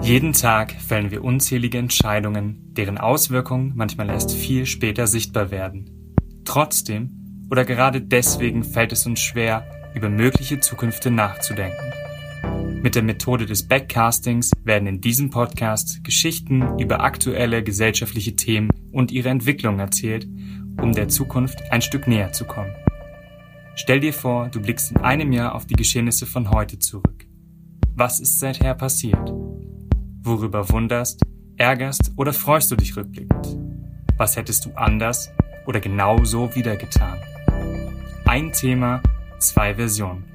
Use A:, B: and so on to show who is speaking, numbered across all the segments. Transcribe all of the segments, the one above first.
A: Jeden Tag fällen wir unzählige Entscheidungen, deren Auswirkungen manchmal erst viel später sichtbar werden. Trotzdem oder gerade deswegen fällt es uns schwer, über mögliche Zukünfte nachzudenken. Mit der Methode des Backcastings werden in diesem Podcast Geschichten über aktuelle gesellschaftliche Themen und ihre Entwicklung erzählt, um der Zukunft ein Stück näher zu kommen. Stell dir vor, du blickst in einem Jahr auf die Geschehnisse von heute zurück. Was ist seither passiert? Worüber wunderst, ärgerst oder freust du dich rückblickend? Was hättest du anders oder genauso wieder getan? Ein Thema, zwei Versionen.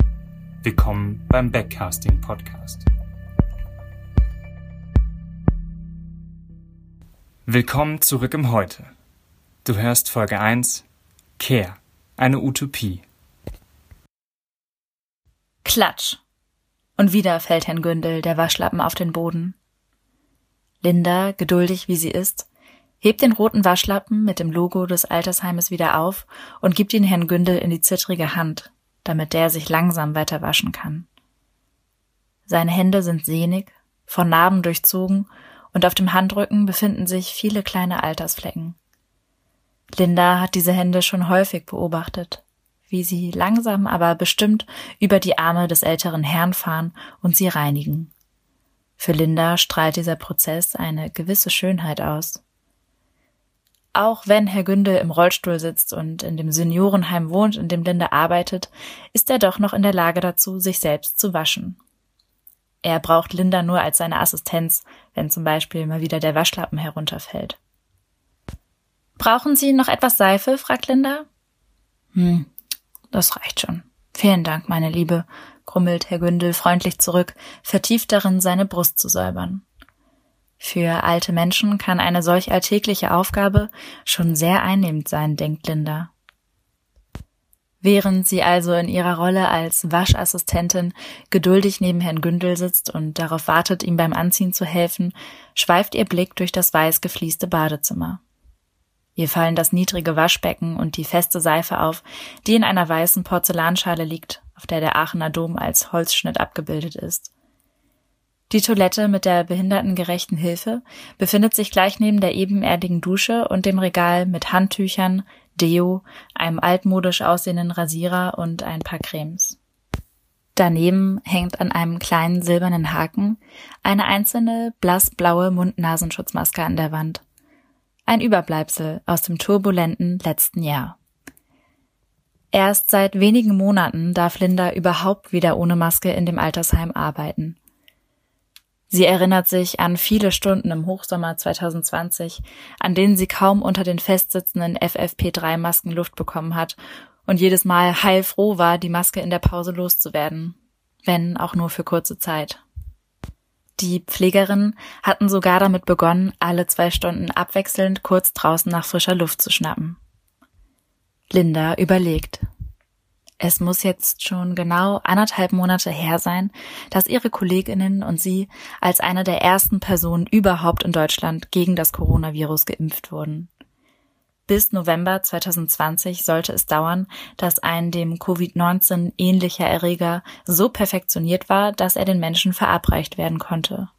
A: Willkommen beim Backcasting Podcast. Willkommen zurück im Heute. Du hörst Folge 1 Care, eine Utopie.
B: Klatsch. Und wieder fällt Herrn Gündel der Waschlappen auf den Boden. Linda, geduldig wie sie ist, hebt den roten Waschlappen mit dem Logo des Altersheimes wieder auf und gibt ihn Herrn Gündel in die zittrige Hand, damit der sich langsam weiter waschen kann. Seine Hände sind sehnig, von Narben durchzogen und auf dem Handrücken befinden sich viele kleine Altersflecken. Linda hat diese Hände schon häufig beobachtet, wie sie langsam aber bestimmt über die Arme des älteren Herrn fahren und sie reinigen. Für Linda strahlt dieser Prozess eine gewisse Schönheit aus. Auch wenn Herr Gündel im Rollstuhl sitzt und in dem Seniorenheim wohnt, in dem Linda arbeitet, ist er doch noch in der Lage dazu, sich selbst zu waschen. Er braucht Linda nur als seine Assistenz, wenn zum Beispiel mal wieder der Waschlappen herunterfällt. Brauchen Sie noch etwas Seife? fragt Linda. Hm, das reicht schon. Vielen Dank, meine Liebe, grummelt Herr Gündel freundlich zurück, vertieft darin, seine Brust zu säubern. Für alte Menschen kann eine solch alltägliche Aufgabe schon sehr einnehmend sein, denkt Linda. Während sie also in ihrer Rolle als Waschassistentin geduldig neben Herrn Gündel sitzt und darauf wartet, ihm beim Anziehen zu helfen, schweift ihr Blick durch das weiß geflieste Badezimmer. Ihr fallen das niedrige Waschbecken und die feste Seife auf, die in einer weißen Porzellanschale liegt, auf der der Aachener Dom als Holzschnitt abgebildet ist. Die Toilette mit der behindertengerechten Hilfe befindet sich gleich neben der ebenerdigen Dusche und dem Regal mit Handtüchern, Deo, einem altmodisch aussehenden Rasierer und ein paar Cremes. Daneben hängt an einem kleinen silbernen Haken eine einzelne blassblaue Mund-Nasenschutzmaske an der Wand. Ein Überbleibsel aus dem turbulenten letzten Jahr. Erst seit wenigen Monaten darf Linda überhaupt wieder ohne Maske in dem Altersheim arbeiten. Sie erinnert sich an viele Stunden im Hochsommer 2020, an denen sie kaum unter den festsitzenden FFP3-Masken Luft bekommen hat und jedes Mal heilfroh war, die Maske in der Pause loszuwerden, wenn auch nur für kurze Zeit. Die Pflegerinnen hatten sogar damit begonnen, alle zwei Stunden abwechselnd kurz draußen nach frischer Luft zu schnappen. Linda überlegt. Es muss jetzt schon genau anderthalb Monate her sein, dass ihre Kolleginnen und sie als eine der ersten Personen überhaupt in Deutschland gegen das Coronavirus geimpft wurden. Bis November 2020 sollte es dauern, dass ein dem Covid-19 ähnlicher Erreger so perfektioniert war, dass er den Menschen verabreicht werden konnte.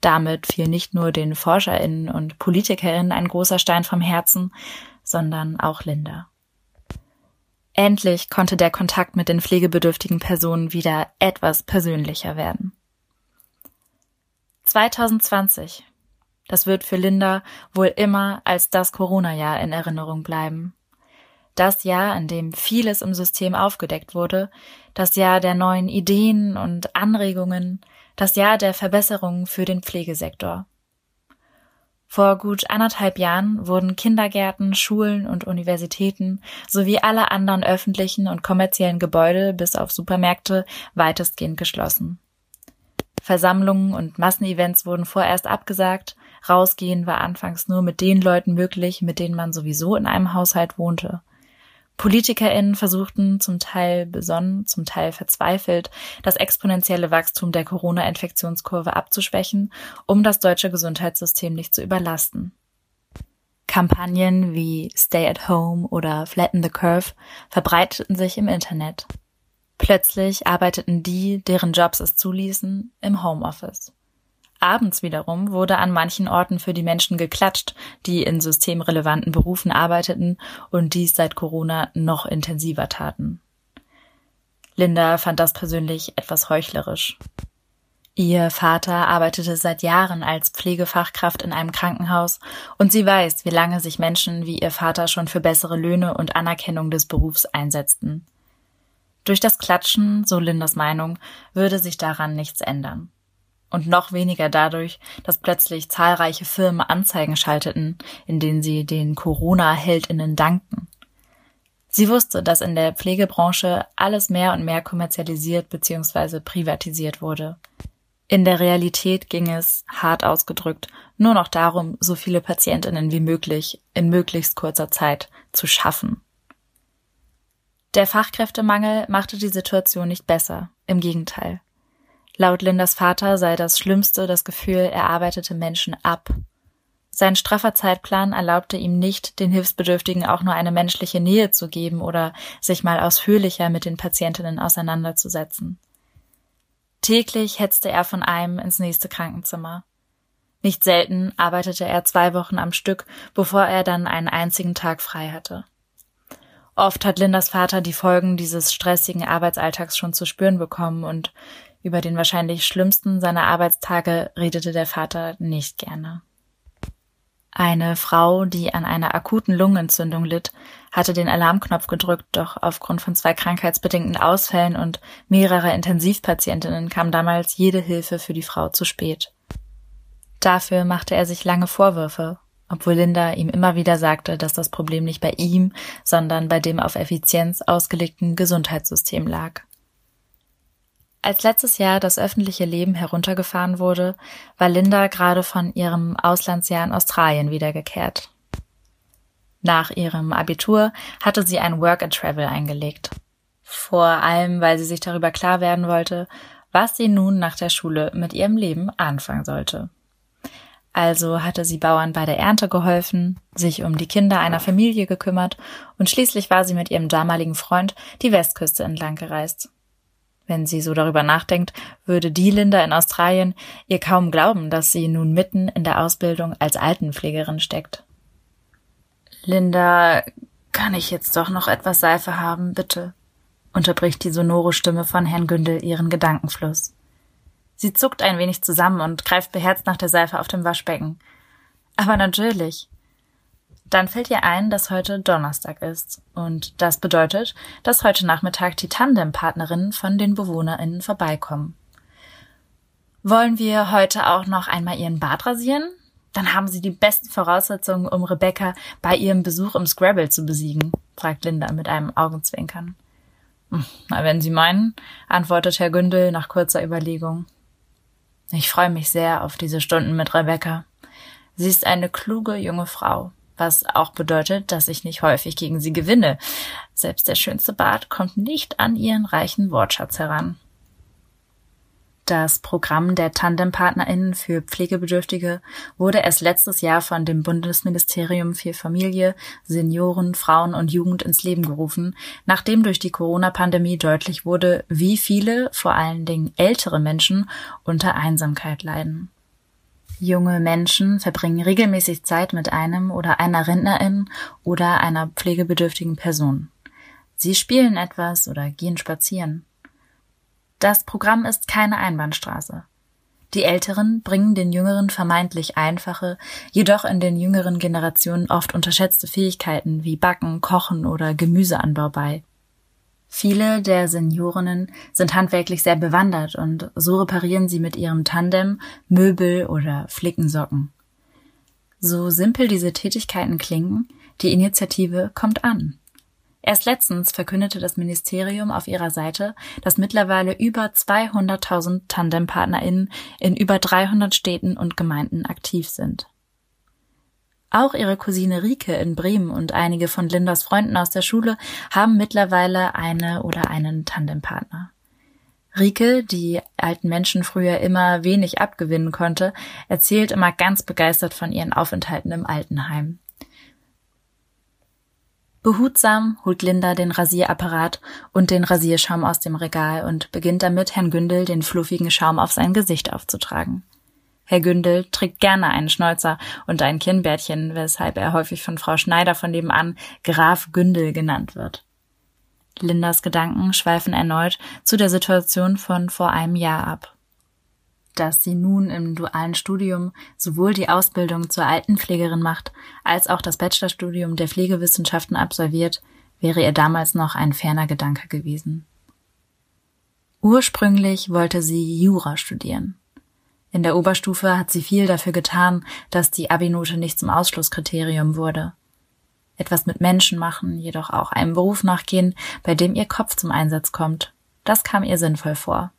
B: Damit fiel nicht nur den Forscherinnen und Politikerinnen ein großer Stein vom Herzen, sondern auch Linda. Endlich konnte der Kontakt mit den pflegebedürftigen Personen wieder etwas persönlicher werden. 2020. Das wird für Linda wohl immer als das Corona-Jahr in Erinnerung bleiben. Das Jahr, in dem vieles im System aufgedeckt wurde, das Jahr der neuen Ideen und Anregungen, das Jahr der Verbesserungen für den Pflegesektor. Vor gut anderthalb Jahren wurden Kindergärten, Schulen und Universitäten sowie alle anderen öffentlichen und kommerziellen Gebäude bis auf Supermärkte weitestgehend geschlossen. Versammlungen und Massenevents wurden vorerst abgesagt, rausgehen war anfangs nur mit den Leuten möglich, mit denen man sowieso in einem Haushalt wohnte. PolitikerInnen versuchten zum Teil besonnen, zum Teil verzweifelt, das exponentielle Wachstum der Corona-Infektionskurve abzuschwächen, um das deutsche Gesundheitssystem nicht zu überlasten. Kampagnen wie Stay at Home oder Flatten the Curve verbreiteten sich im Internet. Plötzlich arbeiteten die, deren Jobs es zuließen, im Homeoffice. Abends wiederum wurde an manchen Orten für die Menschen geklatscht, die in systemrelevanten Berufen arbeiteten und dies seit Corona noch intensiver taten. Linda fand das persönlich etwas heuchlerisch. Ihr Vater arbeitete seit Jahren als Pflegefachkraft in einem Krankenhaus und sie weiß, wie lange sich Menschen wie ihr Vater schon für bessere Löhne und Anerkennung des Berufs einsetzten. Durch das Klatschen, so Lindas Meinung, würde sich daran nichts ändern. Und noch weniger dadurch, dass plötzlich zahlreiche Firmen Anzeigen schalteten, in denen sie den Corona-Heldinnen dankten. Sie wusste, dass in der Pflegebranche alles mehr und mehr kommerzialisiert bzw. privatisiert wurde. In der Realität ging es, hart ausgedrückt, nur noch darum, so viele Patientinnen wie möglich in möglichst kurzer Zeit zu schaffen. Der Fachkräftemangel machte die Situation nicht besser, im Gegenteil. Laut Lindas Vater sei das Schlimmste das Gefühl, er arbeitete Menschen ab. Sein straffer Zeitplan erlaubte ihm nicht, den Hilfsbedürftigen auch nur eine menschliche Nähe zu geben oder sich mal ausführlicher mit den Patientinnen auseinanderzusetzen. Täglich hetzte er von einem ins nächste Krankenzimmer. Nicht selten arbeitete er zwei Wochen am Stück, bevor er dann einen einzigen Tag frei hatte. Oft hat Lindas Vater die Folgen dieses stressigen Arbeitsalltags schon zu spüren bekommen und über den wahrscheinlich schlimmsten seiner Arbeitstage redete der Vater nicht gerne. Eine Frau, die an einer akuten Lungenentzündung litt, hatte den Alarmknopf gedrückt, doch aufgrund von zwei krankheitsbedingten Ausfällen und mehrerer Intensivpatientinnen kam damals jede Hilfe für die Frau zu spät. Dafür machte er sich lange Vorwürfe, obwohl Linda ihm immer wieder sagte, dass das Problem nicht bei ihm, sondern bei dem auf Effizienz ausgelegten Gesundheitssystem lag. Als letztes Jahr das öffentliche Leben heruntergefahren wurde, war Linda gerade von ihrem Auslandsjahr in Australien wiedergekehrt. Nach ihrem Abitur hatte sie ein Work and Travel eingelegt. Vor allem, weil sie sich darüber klar werden wollte, was sie nun nach der Schule mit ihrem Leben anfangen sollte. Also hatte sie Bauern bei der Ernte geholfen, sich um die Kinder einer Familie gekümmert und schließlich war sie mit ihrem damaligen Freund die Westküste entlang gereist. Wenn sie so darüber nachdenkt, würde die Linda in Australien ihr kaum glauben, dass sie nun mitten in der Ausbildung als Altenpflegerin steckt. Linda, kann ich jetzt doch noch etwas Seife haben, bitte? unterbricht die sonore Stimme von Herrn Gündel ihren Gedankenfluss. Sie zuckt ein wenig zusammen und greift beherzt nach der Seife auf dem Waschbecken. Aber natürlich. Dann fällt ihr ein, dass heute Donnerstag ist. Und das bedeutet, dass heute Nachmittag die Tandempartnerinnen von den BewohnerInnen vorbeikommen. Wollen wir heute auch noch einmal ihren Bart rasieren? Dann haben sie die besten Voraussetzungen, um Rebecca bei ihrem Besuch im Scrabble zu besiegen, fragt Linda mit einem Augenzwinkern. Hm, na, wenn Sie meinen, antwortet Herr Gündel nach kurzer Überlegung. Ich freue mich sehr auf diese Stunden mit Rebecca. Sie ist eine kluge junge Frau was auch bedeutet, dass ich nicht häufig gegen sie gewinne. Selbst der schönste Bart kommt nicht an ihren reichen Wortschatz heran. Das Programm der Tandempartnerinnen für Pflegebedürftige wurde erst letztes Jahr von dem Bundesministerium für Familie, Senioren, Frauen und Jugend ins Leben gerufen, nachdem durch die Corona-Pandemie deutlich wurde, wie viele, vor allen Dingen ältere Menschen, unter Einsamkeit leiden. Junge Menschen verbringen regelmäßig Zeit mit einem oder einer Rentnerin oder einer pflegebedürftigen Person. Sie spielen etwas oder gehen spazieren. Das Programm ist keine Einbahnstraße. Die Älteren bringen den Jüngeren vermeintlich einfache, jedoch in den jüngeren Generationen oft unterschätzte Fähigkeiten wie Backen, Kochen oder Gemüseanbau bei. Viele der Seniorinnen sind handwerklich sehr bewandert und so reparieren sie mit ihrem Tandem Möbel oder flicken Socken. So simpel diese Tätigkeiten klingen, die Initiative kommt an. Erst letztens verkündete das Ministerium auf ihrer Seite, dass mittlerweile über 200.000 Tandempartnerinnen in über 300 Städten und Gemeinden aktiv sind. Auch ihre Cousine Rike in Bremen und einige von Lindas Freunden aus der Schule haben mittlerweile eine oder einen Tandempartner. Rike, die alten Menschen früher immer wenig abgewinnen konnte, erzählt immer ganz begeistert von ihren Aufenthalten im Altenheim. Behutsam holt Linda den Rasierapparat und den Rasierschaum aus dem Regal und beginnt damit, Herrn Gündel den fluffigen Schaum auf sein Gesicht aufzutragen. Herr Gündel trägt gerne einen Schnäuzer und ein Kinnbärtchen, weshalb er häufig von Frau Schneider von nebenan Graf Gündel genannt wird. Lindas Gedanken schweifen erneut zu der Situation von vor einem Jahr ab. Dass sie nun im dualen Studium sowohl die Ausbildung zur Altenpflegerin macht, als auch das Bachelorstudium der Pflegewissenschaften absolviert, wäre ihr damals noch ein ferner Gedanke gewesen. Ursprünglich wollte sie Jura studieren. In der Oberstufe hat sie viel dafür getan, dass die Abi-Note nicht zum Ausschlusskriterium wurde. Etwas mit Menschen machen, jedoch auch einem Beruf nachgehen, bei dem ihr Kopf zum Einsatz kommt. Das kam ihr sinnvoll vor.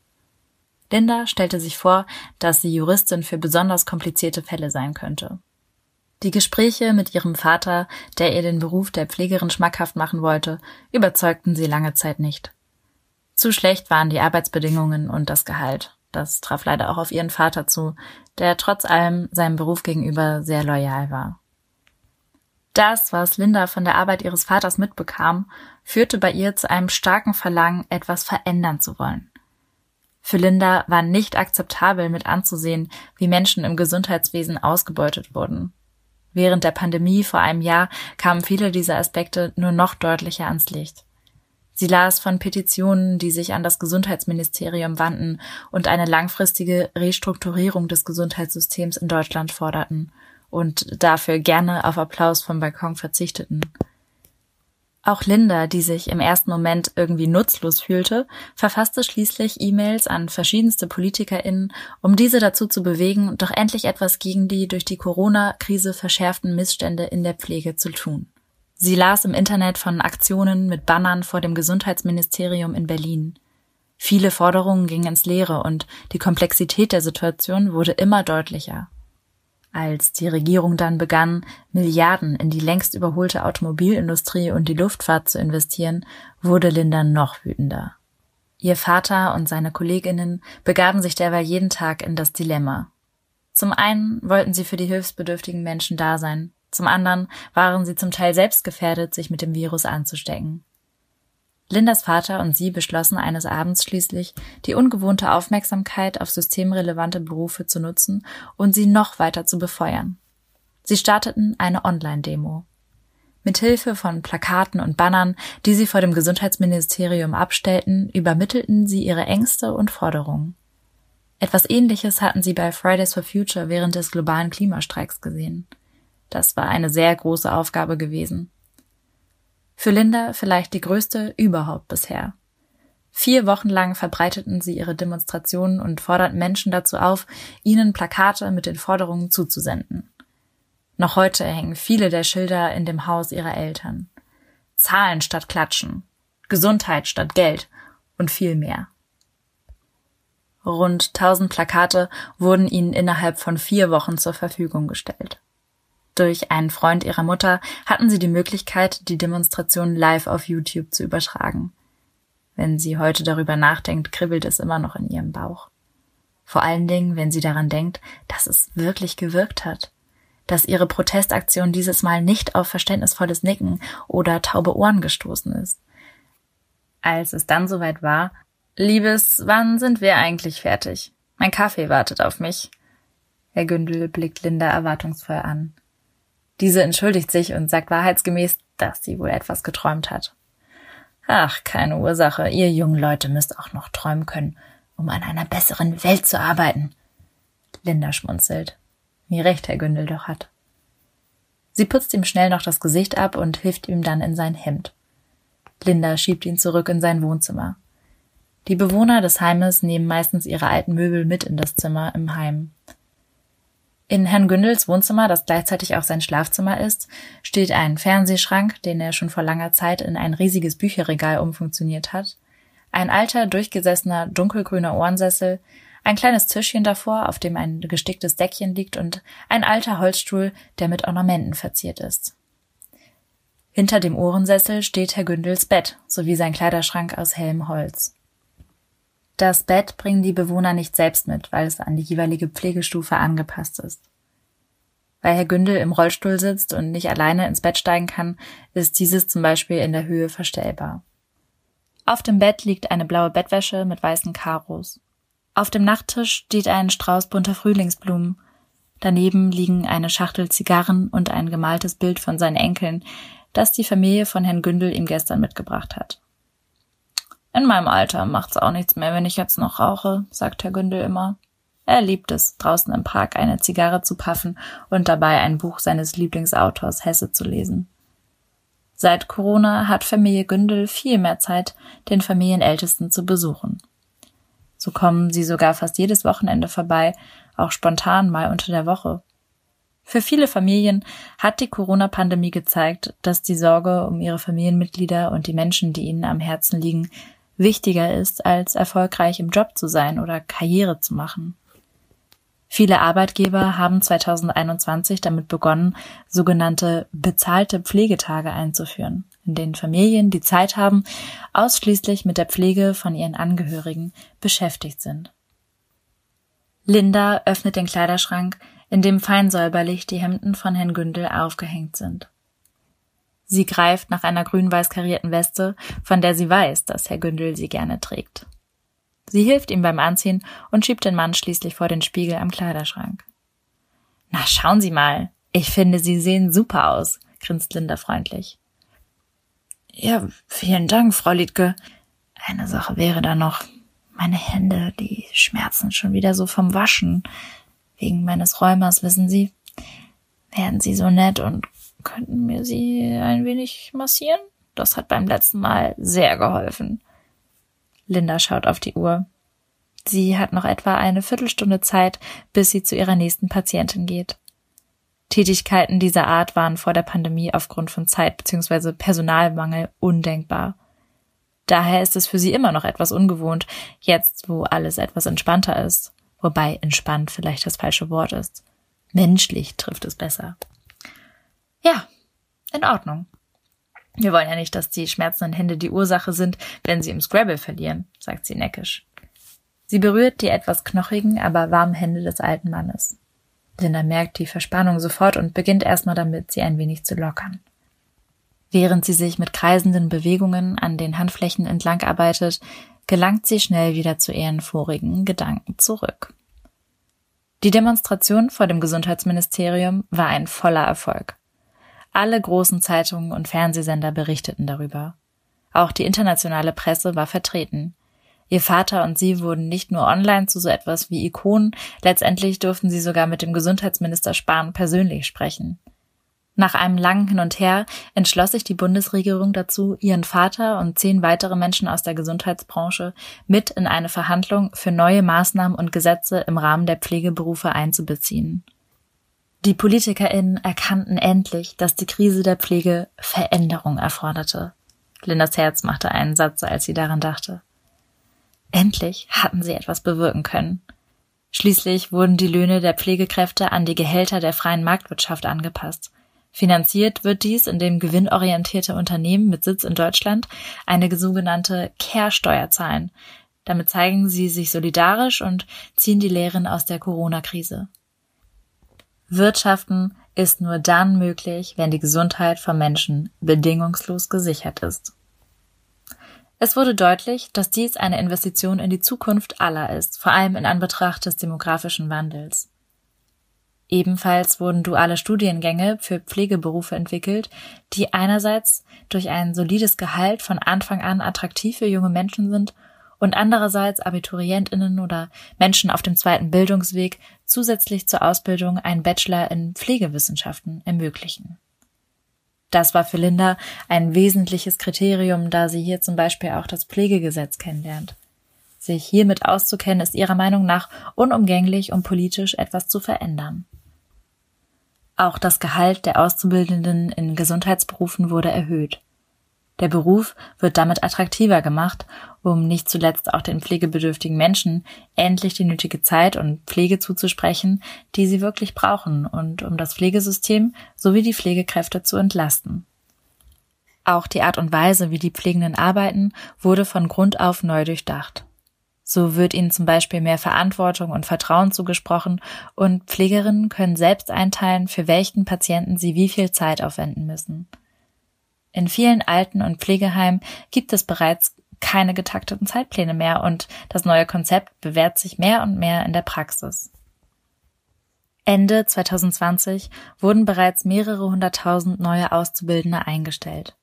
B: Linda stellte sich vor, dass sie Juristin für besonders komplizierte Fälle sein könnte. Die Gespräche mit ihrem Vater, der ihr den Beruf der Pflegerin schmackhaft machen wollte, überzeugten sie lange Zeit nicht. Zu schlecht waren die Arbeitsbedingungen und das Gehalt. Das traf leider auch auf ihren Vater zu, der trotz allem seinem Beruf gegenüber sehr loyal war. Das, was Linda von der Arbeit ihres Vaters mitbekam, führte bei ihr zu einem starken Verlangen, etwas verändern zu wollen. Für Linda war nicht akzeptabel mit anzusehen, wie Menschen im Gesundheitswesen ausgebeutet wurden. Während der Pandemie vor einem Jahr kamen viele dieser Aspekte nur noch deutlicher ans Licht. Sie las von Petitionen, die sich an das Gesundheitsministerium wandten und eine langfristige Restrukturierung des Gesundheitssystems in Deutschland forderten und dafür gerne auf Applaus vom Balkon verzichteten. Auch Linda, die sich im ersten Moment irgendwie nutzlos fühlte, verfasste schließlich E-Mails an verschiedenste PolitikerInnen, um diese dazu zu bewegen, doch endlich etwas gegen die durch die Corona-Krise verschärften Missstände in der Pflege zu tun. Sie las im Internet von Aktionen mit Bannern vor dem Gesundheitsministerium in Berlin. Viele Forderungen gingen ins Leere und die Komplexität der Situation wurde immer deutlicher. Als die Regierung dann begann, Milliarden in die längst überholte Automobilindustrie und die Luftfahrt zu investieren, wurde Linda noch wütender. Ihr Vater und seine Kolleginnen begaben sich derweil jeden Tag in das Dilemma. Zum einen wollten sie für die hilfsbedürftigen Menschen da sein, zum anderen waren sie zum Teil selbst gefährdet, sich mit dem Virus anzustecken. Lindas Vater und sie beschlossen eines Abends schließlich, die ungewohnte Aufmerksamkeit auf systemrelevante Berufe zu nutzen und sie noch weiter zu befeuern. Sie starteten eine Online-Demo. Mithilfe von Plakaten und Bannern, die sie vor dem Gesundheitsministerium abstellten, übermittelten sie ihre Ängste und Forderungen. Etwas Ähnliches hatten sie bei Fridays for Future während des globalen Klimastreiks gesehen. Das war eine sehr große Aufgabe gewesen. Für Linda vielleicht die größte überhaupt bisher. Vier Wochen lang verbreiteten sie ihre Demonstrationen und forderten Menschen dazu auf, ihnen Plakate mit den Forderungen zuzusenden. Noch heute hängen viele der Schilder in dem Haus ihrer Eltern. Zahlen statt Klatschen, Gesundheit statt Geld und viel mehr. Rund tausend Plakate wurden ihnen innerhalb von vier Wochen zur Verfügung gestellt. Durch einen Freund ihrer Mutter hatten sie die Möglichkeit, die Demonstration live auf YouTube zu übertragen. Wenn sie heute darüber nachdenkt, kribbelt es immer noch in ihrem Bauch. Vor allen Dingen, wenn sie daran denkt, dass es wirklich gewirkt hat. Dass ihre Protestaktion dieses Mal nicht auf verständnisvolles Nicken oder taube Ohren gestoßen ist. Als es dann soweit war, Liebes, wann sind wir eigentlich fertig? Mein Kaffee wartet auf mich. Herr Gündel blickt Linda erwartungsvoll an. Diese entschuldigt sich und sagt wahrheitsgemäß, dass sie wohl etwas geträumt hat. Ach, keine Ursache. Ihr jungen Leute müsst auch noch träumen können, um an einer besseren Welt zu arbeiten. Linda schmunzelt. Wie recht Herr Gündel doch hat. Sie putzt ihm schnell noch das Gesicht ab und hilft ihm dann in sein Hemd. Linda schiebt ihn zurück in sein Wohnzimmer. Die Bewohner des Heimes nehmen meistens ihre alten Möbel mit in das Zimmer im Heim. In Herrn Gündels Wohnzimmer, das gleichzeitig auch sein Schlafzimmer ist, steht ein Fernsehschrank, den er schon vor langer Zeit in ein riesiges Bücherregal umfunktioniert hat, ein alter, durchgesessener, dunkelgrüner Ohrensessel, ein kleines Tischchen davor, auf dem ein gesticktes Deckchen liegt und ein alter Holzstuhl, der mit Ornamenten verziert ist. Hinter dem Ohrensessel steht Herr Gündels Bett sowie sein Kleiderschrank aus hellem Holz. Das Bett bringen die Bewohner nicht selbst mit, weil es an die jeweilige Pflegestufe angepasst ist. Weil Herr Gündel im Rollstuhl sitzt und nicht alleine ins Bett steigen kann, ist dieses zum Beispiel in der Höhe verstellbar. Auf dem Bett liegt eine blaue Bettwäsche mit weißen Karos. Auf dem Nachttisch steht ein Strauß bunter Frühlingsblumen. Daneben liegen eine Schachtel Zigarren und ein gemaltes Bild von seinen Enkeln, das die Familie von Herrn Gündel ihm gestern mitgebracht hat. In meinem Alter macht's auch nichts mehr, wenn ich jetzt noch rauche, sagt Herr Gündel immer. Er liebt es, draußen im Park eine Zigarre zu paffen und dabei ein Buch seines Lieblingsautors Hesse zu lesen. Seit Corona hat Familie Gündel viel mehr Zeit, den Familienältesten zu besuchen. So kommen sie sogar fast jedes Wochenende vorbei, auch spontan mal unter der Woche. Für viele Familien hat die Corona-Pandemie gezeigt, dass die Sorge um ihre Familienmitglieder und die Menschen, die ihnen am Herzen liegen, wichtiger ist, als erfolgreich im Job zu sein oder Karriere zu machen. Viele Arbeitgeber haben 2021 damit begonnen, sogenannte bezahlte Pflegetage einzuführen, in denen Familien die Zeit haben, ausschließlich mit der Pflege von ihren Angehörigen beschäftigt sind. Linda öffnet den Kleiderschrank, in dem fein säuberlich die Hemden von Herrn Gündel aufgehängt sind. Sie greift nach einer grün-weiß karierten Weste, von der sie weiß, dass Herr Gündel sie gerne trägt. Sie hilft ihm beim Anziehen und schiebt den Mann schließlich vor den Spiegel am Kleiderschrank. Na, schauen Sie mal. Ich finde, Sie sehen super aus, grinst Linda freundlich. Ja, vielen Dank, Frau Liedke. Eine Sache wäre da noch. Meine Hände, die schmerzen schon wieder so vom Waschen. Wegen meines Rheumas, wissen Sie. Werden Sie so nett und könnten mir Sie ein wenig massieren? Das hat beim letzten Mal sehr geholfen. Linda schaut auf die Uhr. Sie hat noch etwa eine Viertelstunde Zeit, bis sie zu ihrer nächsten Patientin geht. Tätigkeiten dieser Art waren vor der Pandemie aufgrund von Zeit bzw. Personalmangel undenkbar. Daher ist es für sie immer noch etwas ungewohnt, jetzt wo alles etwas entspannter ist. Wobei entspannt vielleicht das falsche Wort ist. Menschlich trifft es besser. Ja, in Ordnung. Wir wollen ja nicht, dass die schmerzenden Hände die Ursache sind, wenn sie im Scrabble verlieren, sagt sie neckisch. Sie berührt die etwas knochigen, aber warmen Hände des alten Mannes. Linda merkt die Verspannung sofort und beginnt erstmal damit, sie ein wenig zu lockern. Während sie sich mit kreisenden Bewegungen an den Handflächen entlang arbeitet, gelangt sie schnell wieder zu ihren vorigen Gedanken zurück. Die Demonstration vor dem Gesundheitsministerium war ein voller Erfolg. Alle großen Zeitungen und Fernsehsender berichteten darüber. Auch die internationale Presse war vertreten. Ihr Vater und sie wurden nicht nur online zu so etwas wie Ikonen, letztendlich durften sie sogar mit dem Gesundheitsminister Spahn persönlich sprechen. Nach einem langen Hin und Her entschloss sich die Bundesregierung dazu, ihren Vater und zehn weitere Menschen aus der Gesundheitsbranche mit in eine Verhandlung für neue Maßnahmen und Gesetze im Rahmen der Pflegeberufe einzubeziehen. Die PolitikerInnen erkannten endlich, dass die Krise der Pflege Veränderung erforderte. Lindas Herz machte einen Satz, als sie daran dachte. Endlich hatten sie etwas bewirken können. Schließlich wurden die Löhne der Pflegekräfte an die Gehälter der freien Marktwirtschaft angepasst. Finanziert wird dies, indem gewinnorientierte Unternehmen mit Sitz in Deutschland eine sogenannte Care-Steuer zahlen. Damit zeigen sie sich solidarisch und ziehen die Lehren aus der Corona-Krise. Wirtschaften ist nur dann möglich, wenn die Gesundheit von Menschen bedingungslos gesichert ist. Es wurde deutlich, dass dies eine Investition in die Zukunft aller ist, vor allem in Anbetracht des demografischen Wandels. Ebenfalls wurden duale Studiengänge für Pflegeberufe entwickelt, die einerseits durch ein solides Gehalt von Anfang an attraktiv für junge Menschen sind und andererseits Abiturientinnen oder Menschen auf dem zweiten Bildungsweg zusätzlich zur Ausbildung einen Bachelor in Pflegewissenschaften ermöglichen. Das war für Linda ein wesentliches Kriterium, da sie hier zum Beispiel auch das Pflegegesetz kennenlernt. Sich hiermit auszukennen, ist ihrer Meinung nach unumgänglich, um politisch etwas zu verändern. Auch das Gehalt der Auszubildenden in Gesundheitsberufen wurde erhöht. Der Beruf wird damit attraktiver gemacht, um nicht zuletzt auch den pflegebedürftigen Menschen endlich die nötige Zeit und Pflege zuzusprechen, die sie wirklich brauchen und um das Pflegesystem sowie die Pflegekräfte zu entlasten. Auch die Art und Weise, wie die Pflegenden arbeiten, wurde von Grund auf neu durchdacht. So wird ihnen zum Beispiel mehr Verantwortung und Vertrauen zugesprochen und Pflegerinnen können selbst einteilen, für welchen Patienten sie wie viel Zeit aufwenden müssen. In vielen Alten- und Pflegeheimen gibt es bereits keine getakteten Zeitpläne mehr und das neue Konzept bewährt sich mehr und mehr in der Praxis. Ende 2020 wurden bereits mehrere hunderttausend neue Auszubildende eingestellt.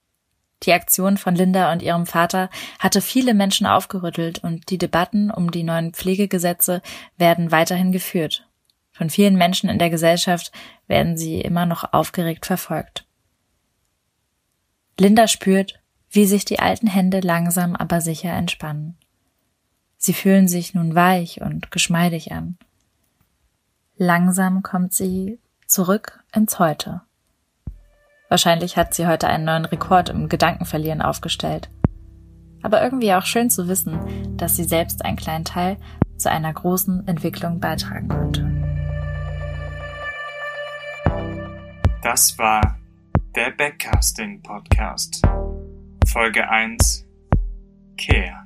B: Die Aktion von Linda und ihrem Vater hatte viele Menschen aufgerüttelt und die Debatten um die neuen Pflegegesetze werden weiterhin geführt. Von vielen Menschen in der Gesellschaft werden sie immer noch aufgeregt verfolgt. Linda spürt, wie sich die alten Hände langsam aber sicher entspannen. Sie fühlen sich nun weich und geschmeidig an. Langsam kommt sie zurück ins Heute. Wahrscheinlich hat sie heute einen neuen Rekord im Gedankenverlieren aufgestellt. Aber irgendwie auch schön zu wissen, dass sie selbst einen kleinen Teil zu einer großen Entwicklung beitragen konnte.
A: Das war der Backcasting Podcast. Folge 1 Care.